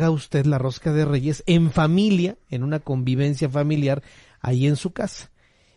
Haga usted la rosca de reyes en familia, en una convivencia familiar, ahí en su casa.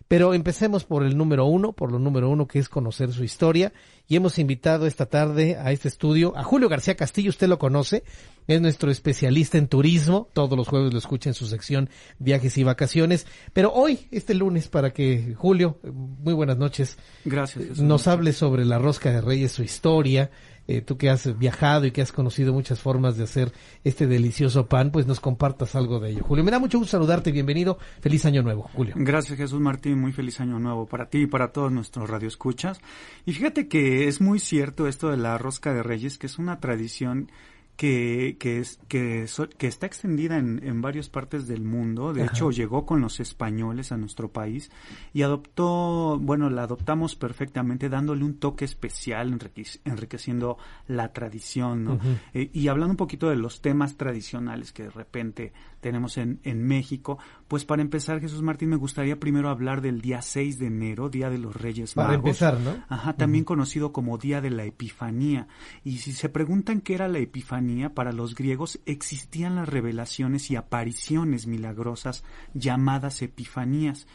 Pero empecemos por el número uno, por lo número uno que es conocer su historia. Y hemos invitado esta tarde a este estudio a Julio García Castillo, usted lo conoce, es nuestro especialista en turismo, todos los jueves lo escucha en su sección Viajes y Vacaciones. Pero hoy, este lunes, para que Julio, muy buenas noches, Gracias, nos hable sobre la rosca de reyes, su historia, eh, tú que has viajado y que has conocido muchas formas de hacer este delicioso pan, pues nos compartas algo de ello. Julio, me da mucho gusto saludarte, bienvenido, feliz año nuevo, Julio. Gracias Jesús Martín, muy feliz año nuevo para ti y para todos nuestros radioescuchas. Y fíjate que es muy cierto esto de la rosca de reyes, que es una tradición que, que, es, que, que está extendida en, en, varias partes del mundo. De Ajá. hecho, llegó con los españoles a nuestro país y adoptó, bueno, la adoptamos perfectamente dándole un toque especial, enriqueciendo la tradición, ¿no? Uh -huh. eh, y hablando un poquito de los temas tradicionales que de repente tenemos en, en México, pues para empezar, Jesús Martín, me gustaría primero hablar del día 6 de enero, Día de los Reyes Magos. Para empezar, ¿no? Ajá, también uh -huh. conocido como Día de la Epifanía. Y si se preguntan qué era la Epifanía, para los griegos existían las revelaciones y apariciones milagrosas llamadas epifanías.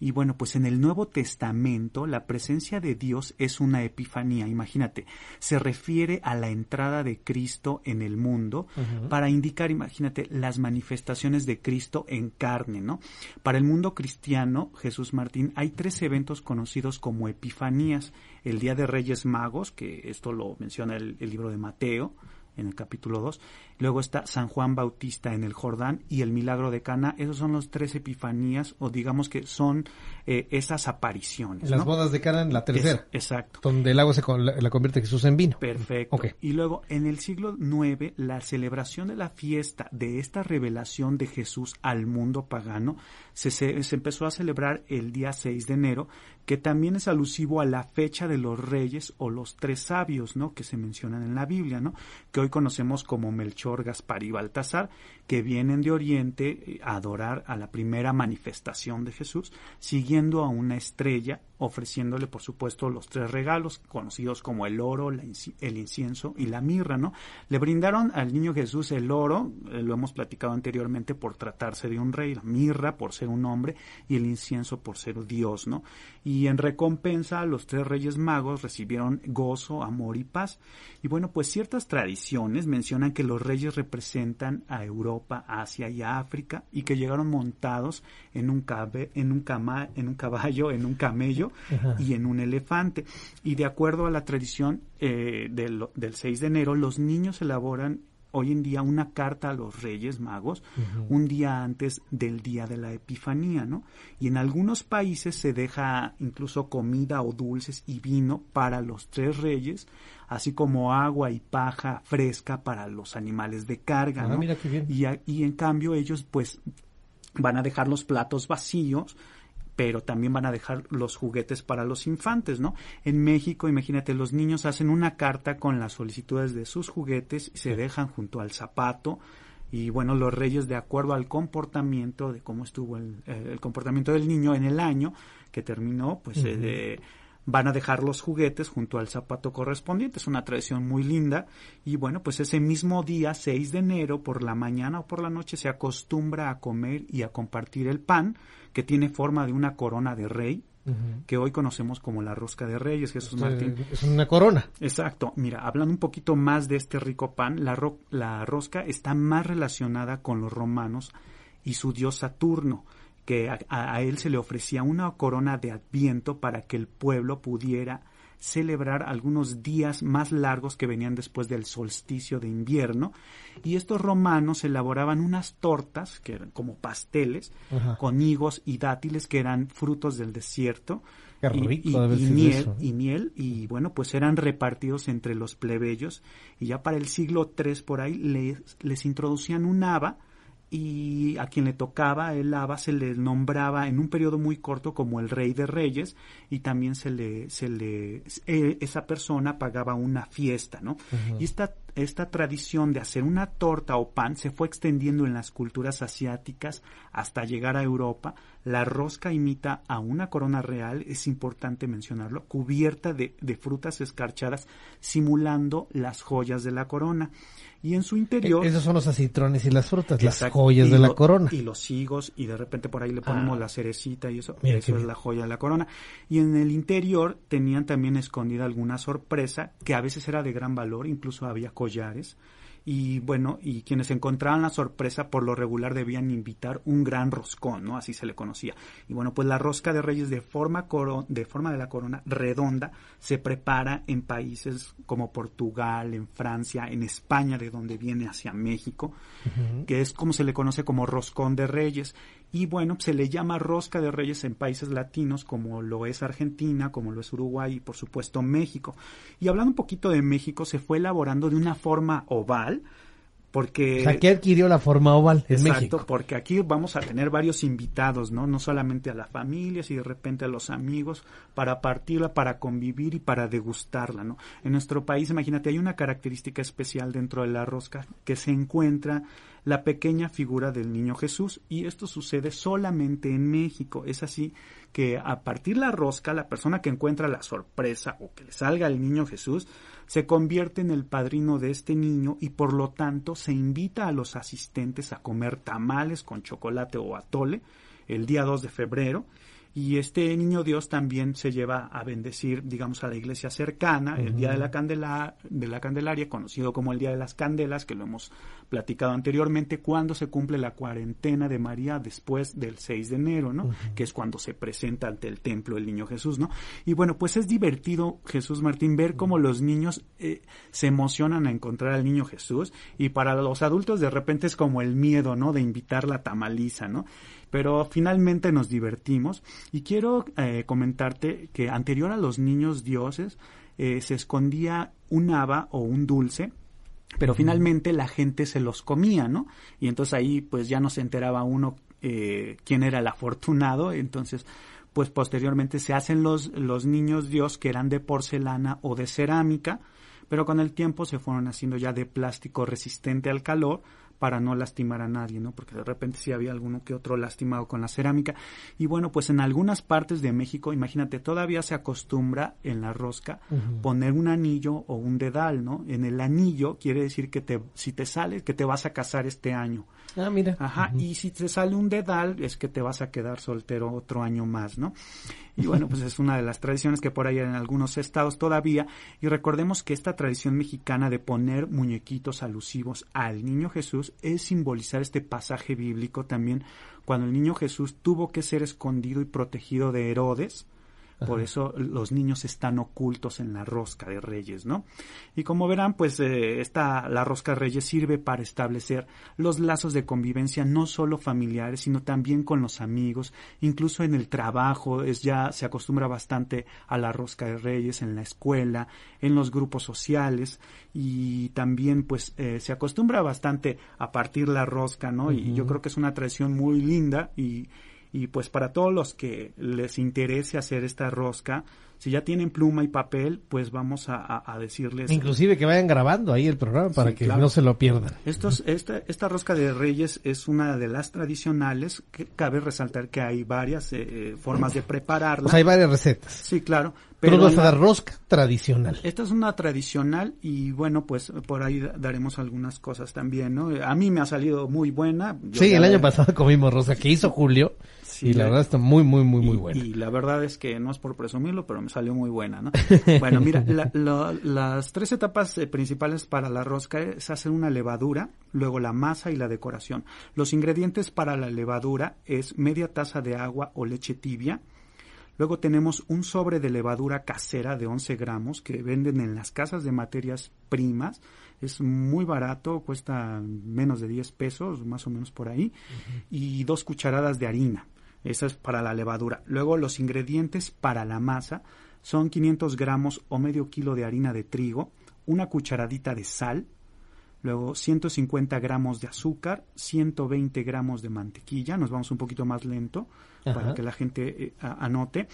Y bueno, pues en el Nuevo Testamento la presencia de Dios es una epifanía. Imagínate, se refiere a la entrada de Cristo en el mundo uh -huh. para indicar, imagínate, las manifestaciones de Cristo en carne, ¿no? Para el mundo cristiano, Jesús Martín, hay tres eventos conocidos como epifanías. El Día de Reyes Magos, que esto lo menciona el, el libro de Mateo, en el capítulo 2. Luego está San Juan Bautista en el Jordán y el milagro de Cana. Esos son los tres epifanías o digamos que son eh, esas apariciones. Las ¿no? bodas de Cana en la tercera. Es, exacto. Donde el agua se la, la, convierte Jesús en vino. Perfecto. Okay. Y luego en el siglo IX la celebración de la fiesta de esta revelación de Jesús al mundo pagano se, se, se empezó a celebrar el día 6 de enero que también es alusivo a la fecha de los reyes o los tres sabios, ¿no? Que se mencionan en la Biblia, ¿no? Que hoy conocemos como Melchor, Gaspar y Baltasar, que vienen de Oriente a adorar a la primera manifestación de Jesús, siguiendo a una estrella, ofreciéndole, por supuesto, los tres regalos, conocidos como el oro, el incienso y la mirra, ¿no? Le brindaron al niño Jesús el oro, eh, lo hemos platicado anteriormente, por tratarse de un rey, la mirra por ser un hombre y el incienso por ser Dios, ¿no? Y en recompensa, los tres reyes magos recibieron gozo, amor y paz. Y bueno, pues ciertas tradiciones mencionan que los reyes representan a Europa, Asia y a África y que llegaron montados en un, cabe, en un, cama, en un caballo, en un camello Ajá. y en un elefante. Y de acuerdo a la tradición eh, del, del 6 de enero, los niños elaboran hoy en día una carta a los Reyes Magos uh -huh. un día antes del día de la Epifanía, ¿no? Y en algunos países se deja incluso comida o dulces y vino para los tres reyes, así como agua y paja fresca para los animales de carga, ah, ¿no? Mira qué bien. Y, y en cambio ellos pues van a dejar los platos vacíos pero también van a dejar los juguetes para los infantes, ¿no? En México, imagínate, los niños hacen una carta con las solicitudes de sus juguetes y se dejan junto al zapato y bueno, los reyes de acuerdo al comportamiento de cómo estuvo el, el comportamiento del niño en el año que terminó, pues uh -huh. eh, van a dejar los juguetes junto al zapato correspondiente. Es una tradición muy linda. Y bueno, pues ese mismo día, 6 de enero, por la mañana o por la noche, se acostumbra a comer y a compartir el pan, que tiene forma de una corona de rey. Uh -huh. que hoy conocemos como la rosca de reyes, Jesús Usted, Martín. Es una corona. Exacto. Mira, hablando un poquito más de este rico pan, la, ro la rosca está más relacionada con los romanos y su dios Saturno que a, a, él se le ofrecía una corona de adviento para que el pueblo pudiera celebrar algunos días más largos que venían después del solsticio de invierno. Y estos romanos elaboraban unas tortas, que eran como pasteles, con higos y dátiles, que eran frutos del desierto. y, miel, y miel, y bueno, pues eran repartidos entre los plebeyos, y ya para el siglo III por ahí les, les introducían un haba, y a quien le tocaba el haba se le nombraba en un periodo muy corto como el rey de reyes y también se le se le eh, esa persona pagaba una fiesta no y esta esta tradición de hacer una torta o pan se fue extendiendo en las culturas asiáticas hasta llegar a Europa. La rosca imita a una corona real, es importante mencionarlo, cubierta de, de frutas escarchadas, simulando las joyas de la corona y en su interior... E-, esos son los acitrones y las frutas, las joyas de la corona. Y los higos, y de repente por ahí le ponemos ah. la cerecita y eso, eso es la joya de la corona. Y en el interior tenían también escondida alguna sorpresa, que a veces era de gran valor, incluso había collares y bueno, y quienes encontraban la sorpresa por lo regular debían invitar un gran roscón, ¿no? Así se le conocía. Y bueno, pues la rosca de reyes de forma, coro de forma de la corona redonda se prepara en países como Portugal, en Francia, en España, de donde viene hacia México, que es como se le conoce como roscón de reyes. Y bueno, se le llama rosca de reyes en países latinos como lo es Argentina, como lo es Uruguay y por supuesto México. Y hablando un poquito de México, se fue elaborando de una forma oval, porque... aquí adquirió la forma oval en exacto, porque aquí vamos a tener varios invitados, ¿no? No solamente a la familia, sino de repente a los amigos, para partirla, para convivir y para degustarla, ¿no? En nuestro país, imagínate, hay una característica especial dentro de la rosca que se encuentra la pequeña figura del niño Jesús y esto sucede solamente en México. Es así que a partir la rosca, la persona que encuentra la sorpresa o que le salga el niño Jesús, se convierte en el padrino de este niño y por lo tanto se invita a los asistentes a comer tamales con chocolate o atole el día 2 de febrero y este niño Dios también se lleva a bendecir, digamos, a la iglesia cercana, el día de la, candela, de la Candelaria, conocido como el día de las candelas, que lo hemos platicado anteriormente, cuando se cumple la cuarentena de María después del 6 de enero, ¿no? Que es cuando se presenta ante el templo el niño Jesús, ¿no? Y bueno, pues es divertido, Jesús Martín, ver cómo los niños eh, se emocionan a encontrar al niño Jesús y para los adultos de repente es como el miedo, ¿no? De invitar la tamaliza, ¿no? Pero finalmente nos divertimos. Y quiero eh, comentarte que anterior a los niños dioses eh, se escondía un haba o un dulce pero finalmente la gente se los comía, ¿no? Y entonces ahí pues ya no se enteraba uno eh, quién era el afortunado, entonces pues posteriormente se hacen los, los niños dios que eran de porcelana o de cerámica, pero con el tiempo se fueron haciendo ya de plástico resistente al calor, para no lastimar a nadie, ¿no? Porque de repente sí había alguno que otro lastimado con la cerámica. Y bueno, pues en algunas partes de México, imagínate, todavía se acostumbra en la rosca poner un anillo o un dedal, ¿no? En el anillo quiere decir que te, si te sale, que te vas a casar este año. Ah, mira. Ajá, y si te sale un dedal, es que te vas a quedar soltero otro año más, ¿no? Y bueno, pues es una de las tradiciones que por ahí en algunos estados todavía. Y recordemos que esta tradición mexicana de poner muñequitos alusivos al niño Jesús es simbolizar este pasaje bíblico también cuando el niño Jesús tuvo que ser escondido y protegido de Herodes por eso los niños están ocultos en la rosca de reyes, ¿no? Y como verán, pues eh, esta, la rosca de reyes sirve para establecer los lazos de convivencia no solo familiares, sino también con los amigos, incluso en el trabajo, es ya se acostumbra bastante a la rosca de reyes en la escuela, en los grupos sociales y también pues eh, se acostumbra bastante a partir la rosca, ¿no? Y yo creo que es una tradición muy linda y y pues para todos los que les interese hacer esta rosca, si ya tienen pluma y papel, pues vamos a, decirles. Inclusive que vayan grabando ahí el programa para que no se lo pierdan. Estos, esta, esta rosca de reyes es una de las tradicionales. Que cabe resaltar que hay varias eh, eh, formas de prepararla. hay varias recetas. Sí, claro. Pero, vas a dar rosca tradicional. Esta es una tradicional y bueno, pues por ahí daremos algunas cosas también, ¿no? A mí me ha salido muy buena. sí, el año pasado comimos rosca que hizo Julio y la, verdad está muy, muy, muy, muy buena. Y la verdad es que no es por presumirlo, pero me salió muy buena, ¿no? bueno, mira, las tres etapas eh, principales para la rosca es hacer una levadura, luego la masa y la decoración. Los ingredientes para la levadura es media taza de agua o leche tibia, Luego tenemos un sobre de levadura casera de 11 gramos que venden en las casas de materias primas. Es muy barato, cuesta menos de 10 pesos, más o menos por ahí. Y dos cucharadas de harina. Esa es para la levadura. Luego los ingredientes para la masa son 500 gramos o medio kilo de harina de trigo, una cucharadita de sal, luego 150 gramos de azúcar, 120 gramos de mantequilla, nos vamos un poquito más lento para que la gente eh, anote.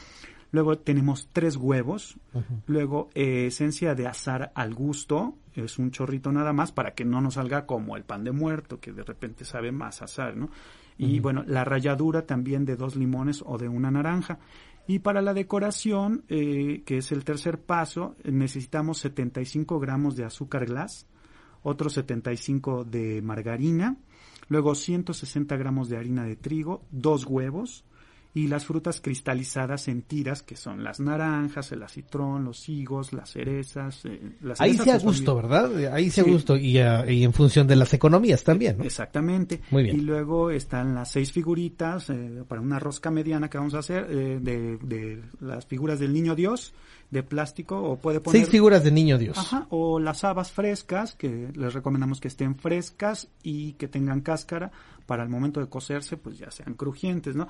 Luego tenemos tres huevos, luego eh, esencia de azar al gusto, es un chorrito nada más para que no nos salga como el pan de muerto, que de repente sabe más azar, ¿no? Y bueno, la ralladura también de dos limones o de una naranja. Y para la decoración, eh, que es el tercer paso, necesitamos 75 gramos de azúcar glass, otros 75 de margarina, luego 160 gramos de harina de trigo, dos huevos, y las frutas cristalizadas en tiras, que son las naranjas, el acitrón, los higos, las cerezas. Eh, las Ahí se a gusto, ¿verdad? Ahí se a gusto y, y, en función de las economías también, ¿no? Exactamente. Muy bien. Y luego están las seis figuritas eh, para una rosca mediana que vamos a hacer eh, de, de las figuras del niño Dios de plástico o puede poner... Seis figuras de niño Dios. Ajá, o las habas frescas, que les recomendamos que estén frescas y que tengan cáscara para el momento de cocerse, pues ya sean crujientes, ¿no?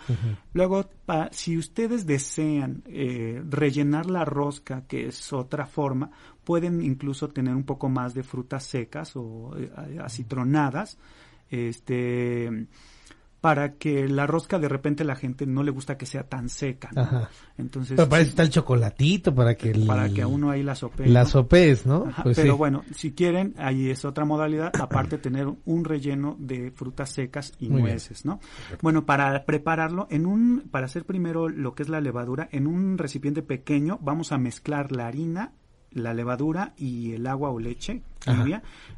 Luego, si ustedes desean eh, rellenar la rosca, que es otra forma, pueden incluso tener un poco más de frutas secas o eh, acitronadas, este para que la rosca de repente la gente no le gusta que sea tan seca. ¿no? Entonces, pero para eso está el chocolatito, para que para que a uno ahí la sopee. La sopes, ¿no? Pues pero bueno, si quieren, ahí es otra modalidad, aparte tener un relleno de frutas secas y nueces, ¿no? Bueno, para prepararlo, en un, para hacer primero lo que es la levadura, en un recipiente pequeño vamos a mezclar la harina la levadura y el agua o leche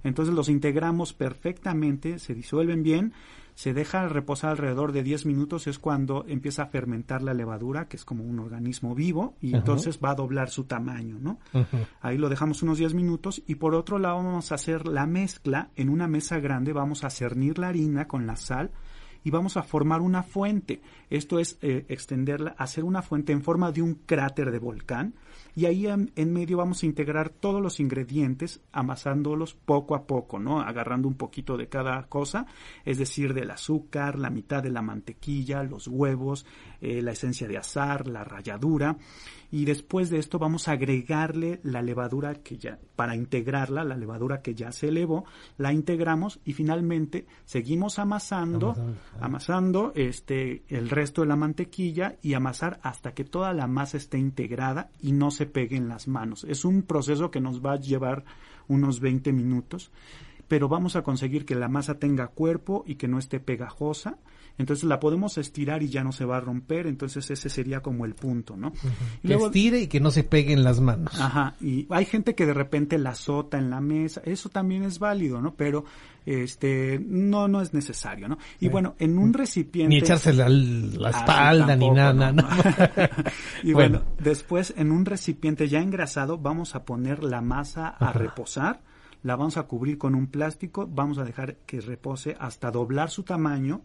Entonces los integramos perfectamente, se disuelven bien se deja reposar alrededor de 10 minutos, es cuando empieza a fermentar la levadura, que es como un organismo vivo, y entonces va a doblar su tamaño, ¿no? Ahí lo dejamos unos 10 minutos y por otro lado vamos a hacer la mezcla. En una mesa grande, vamos a cernir la harina con la sal, y vamos a formar una fuente. Esto es eh, extenderla, hacer una fuente en forma de un cráter de volcán y ahí en, medio vamos a integrar todos los ingredientes amasándolos poco a poco, ¿no? Agarrando un poquito de cada cosa, es decir, del azúcar, la mitad de la mantequilla, los huevos, eh, la esencia de azar, la ralladura. Y después de esto vamos a agregarle la levadura que ya, para integrarla, la levadura que ya se elevó, la integramos y finalmente seguimos amasando, amasando este, el resto de la mantequilla y amasar hasta que toda la masa esté integrada y no se pegue en las manos. Es un proceso que nos va a llevar unos 20 minutos, pero vamos a conseguir que la masa tenga cuerpo y que no esté pegajosa entonces la podemos estirar y ya no se va a romper, entonces ese sería como el punto, ¿no? que estire y que no se pegue en las manos. Ajá, y hay gente que de repente la azota en la mesa, eso también es válido, ¿no? Pero este no no es necesario, ¿no? Y bueno, en un recipiente ni echarse la, la ah, espalda ni nada, ¿no? y bueno. después en un recipiente ya engrasado vamos a poner la masa a reposar la vamos a cubrir con un plástico, vamos a dejar que repose hasta doblar su tamaño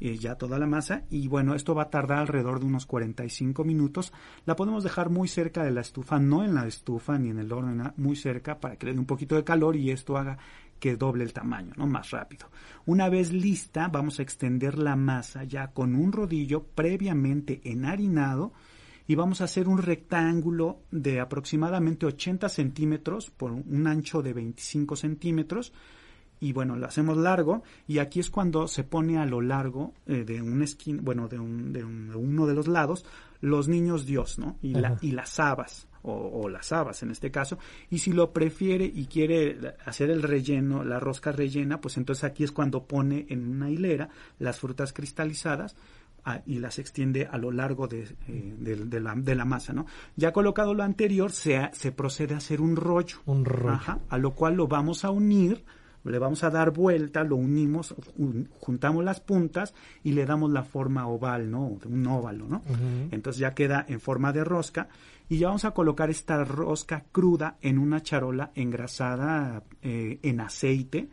eh, ya toda la masa y bueno, esto va a tardar alrededor de unos 45 minutos. La podemos dejar muy cerca de la estufa, no en la estufa ni en el horno, muy cerca para que le dé un poquito de calor y esto haga que doble el tamaño, ¿no? Más rápido. Una vez lista, vamos a extender la masa ya con un rodillo previamente enharinado y vamos a hacer un rectángulo de aproximadamente 80 centímetros por un ancho de 25 centímetros y bueno, lo hacemos largo y aquí es cuando se pone a lo largo eh, de un esquina, bueno, de, un, de, uno de los lados, los niños Dios, ¿no? Y, la, y las habas, o, las habas en este caso, y si lo prefiere y quiere hacer el relleno, la rosca rellena, pues entonces aquí es cuando pone en una hilera las frutas cristalizadas ah, y las extiende a lo largo de, eh, de, la, de, la, masa, ¿no? Ya colocado lo anterior, se, se procede a hacer un rollo. Un rollo. a lo cual lo vamos a unir le vamos a dar vuelta, lo unimos, juntamos las puntas y le damos la forma oval, ¿no? De un óvalo, ¿no? Entonces ya queda en forma de rosca y ya vamos a colocar esta rosca cruda en una charola engrasada eh, en aceite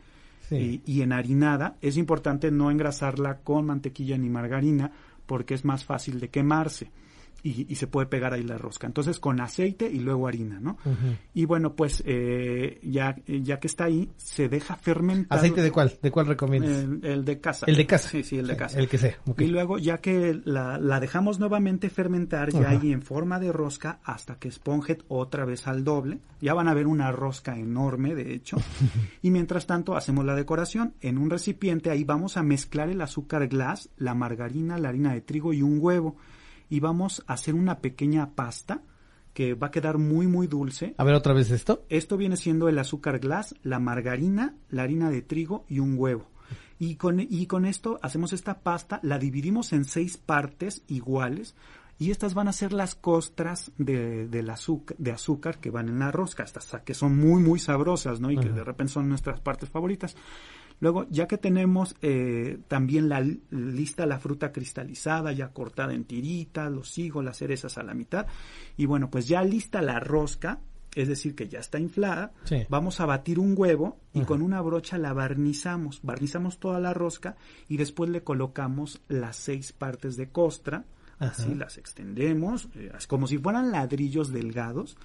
y, y enharinada. Es importante no engrasarla con mantequilla ni margarina porque es más fácil de quemarse. Y, se puede pegar ahí la rosca. Entonces con aceite y luego harina, ¿no? Y bueno, pues eh, ya, ya que está ahí, se deja fermentar. ¿Aceite de cuál? ¿De cuál recomiendas? El, de casa. El de casa. Sí, sí, el de casa. El que sea. Y luego ya que la, la dejamos nuevamente fermentar ya ahí en forma de rosca hasta que esponje otra vez al doble. Ya van a ver una rosca enorme, de hecho. y mientras tanto hacemos la decoración. En un recipiente ahí vamos a mezclar el azúcar glass, la margarina, la harina de trigo y un huevo y vamos a hacer una pequeña pasta que va a quedar muy muy dulce. A ver otra vez esto. Esto viene siendo el azúcar glass, la margarina, la harina de trigo y un huevo. Y con, y con esto hacemos esta pasta, la dividimos en seis partes iguales y estas van a ser las costras de, del azúcar, de azúcar que van en la rosca, estas que son muy muy sabrosas, ¿no? Y que de repente son nuestras partes favoritas. Luego, ya que tenemos eh, también la lista la fruta cristalizada, ya cortada en tiritas, los higos, las cerezas a la mitad, y bueno, pues ya lista la rosca, es decir, que ya está inflada, vamos a batir un huevo y con una brocha la barnizamos, barnizamos toda la rosca y después le colocamos las seis partes de costra, así las extendemos, eh, como si fueran ladrillos delgados,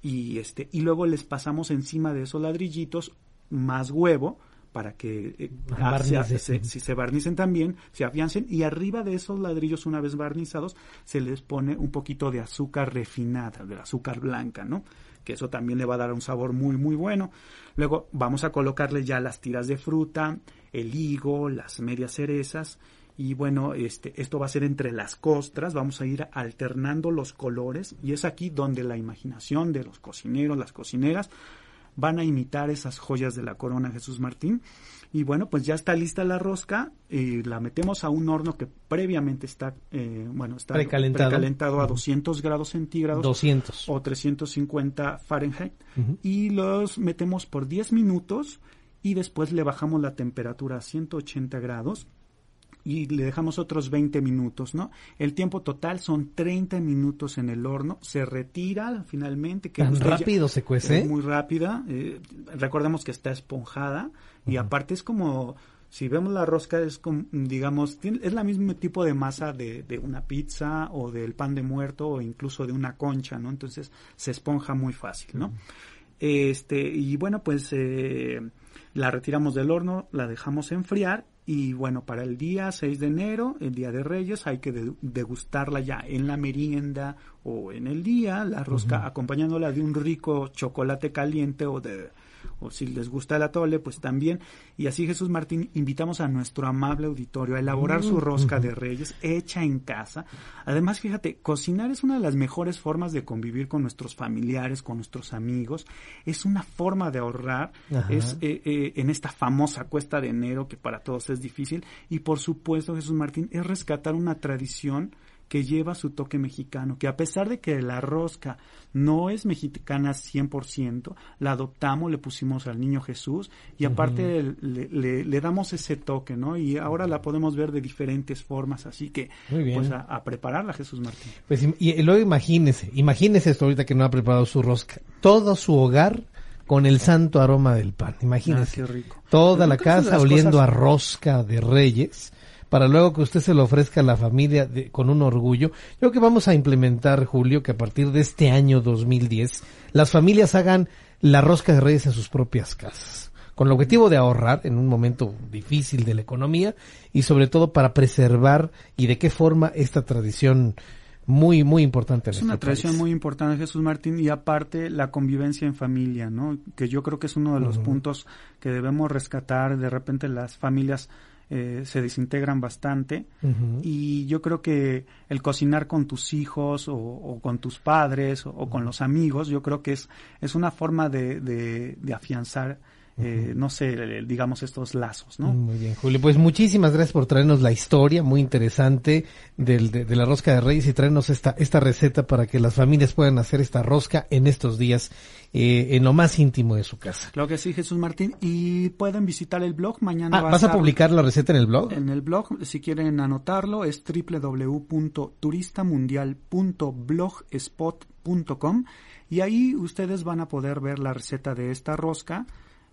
y este, y luego les pasamos encima de esos ladrillitos más huevo, para que eh, ah, si se barnicen también, se afiancen y arriba de esos ladrillos una vez barnizados se les pone un poquito de azúcar refinada, de azúcar blanca, ¿no? Que eso también le va a dar un sabor muy muy bueno. Luego vamos a colocarle ya las tiras de fruta, el higo, las medias cerezas y bueno, este esto va a ser entre las costras, vamos a ir alternando los colores y es aquí donde la imaginación de los cocineros, las cocineras van a imitar esas joyas de la corona Jesús Martín. Y bueno, pues ya está lista la rosca, y la metemos a un horno que previamente está, eh, bueno, está precalentado, a 200 grados centígrados 200. o 350 Fahrenheit. Y los metemos por 10 minutos y después le bajamos la temperatura a 180 grados y le dejamos otros 20 minutos, ¿no? El tiempo total son 30 minutos en el horno, se retira finalmente. Que Tan rápido se cuece. muy rápida, eh, recordemos que está esponjada y aparte es como, si vemos la rosca es como, digamos, es la mismo tipo de masa de, de, una pizza o del pan de muerto o incluso de una concha, ¿no? Entonces se esponja muy fácil, ¿no? Este, y bueno, pues eh, la retiramos del horno, la dejamos enfriar y bueno, para el día 6 de enero, el día de Reyes, hay que degustarla ya en la merienda o en el día, la rosca acompañándola de un rico chocolate caliente o de o si les gusta el atole, pues también. Y así Jesús Martín, invitamos a nuestro amable auditorio a elaborar su mm, rosca de reyes hecha en casa. Además, fíjate, cocinar es una de las mejores formas de convivir con nuestros familiares, con nuestros amigos. Es una forma de ahorrar. Es eh, eh, en esta famosa cuesta de enero que para todos es difícil. Y por supuesto, Jesús Martín, es rescatar una tradición que lleva su toque mexicano, que a pesar de que la rosca no es mexicana 100%, la adoptamos, le pusimos al niño Jesús y aparte le, damos ese toque, ¿no? Y ahora la podemos ver de diferentes formas, así que pues a, prepararla Jesús Martín. Pues y, luego imagínese, imagínese esto ahorita que no ha preparado su rosca, todo su hogar con el santo aroma del pan, imagínese. Ah, qué rico. Toda la casa oliendo a rosca de reyes para luego que usted se lo ofrezca a la familia con un orgullo. Yo creo que vamos a implementar, Julio, que a partir de este año 2010 las familias hagan la rosca de reyes en sus propias casas, con el objetivo de ahorrar en un momento difícil de la economía y sobre todo para preservar y de qué forma esta tradición muy, muy importante. es una tradición muy importante, Jesús Martín, y aparte la convivencia en familia, ¿no? Que yo creo que es uno de los puntos que debemos rescatar. De repente las familias eh, se desintegran bastante. Y yo creo que el cocinar con tus hijos o, con tus padres o, con los amigos, yo creo que es, es una forma de, de, afianzar eh, no sé, digamos estos lazos, ¿no? Muy bien, Julio. Pues muchísimas gracias por traernos la historia muy interesante del, de, la rosca de reyes y traernos esta, esta receta para que las familias puedan hacer esta rosca en estos días eh, en lo más íntimo de su casa. Claro que sí, Jesús Martín. Y pueden visitar el blog mañana. Ah, ¿Vas a, publicar la receta en el blog? En el blog, si quieren anotarlo, es www.turistamundial.blogspot.com y ahí ustedes van a poder ver la receta de esta rosca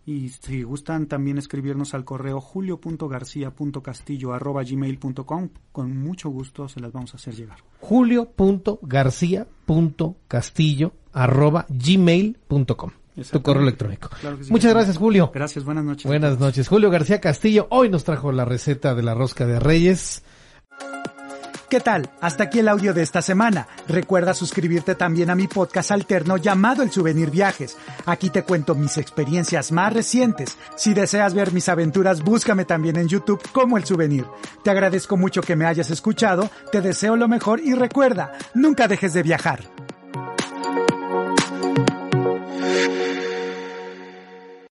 Y si gustan también escribirnos al correo julio.garcia.castillo.gmail.com, con mucho gusto se las vamos a hacer llegar. julio.garcia.castillo.gmail.com tu correo electrónico. Muchas gracias, Julio. Gracias, buenas noches. Buenas noches. Julio García Castillo hoy nos trajo la receta de la rosca de Reyes. ¿Qué tal? Hasta aquí el audio de esta semana. Recuerda suscribirte también a mi podcast alterno llamado El Souvenir Viajes. Aquí te cuento mis experiencias más recientes. Si deseas ver mis aventuras, búscame también en YouTube como El Souvenir. Te agradezco mucho que me hayas escuchado, te deseo lo mejor y recuerda, nunca dejes de viajar.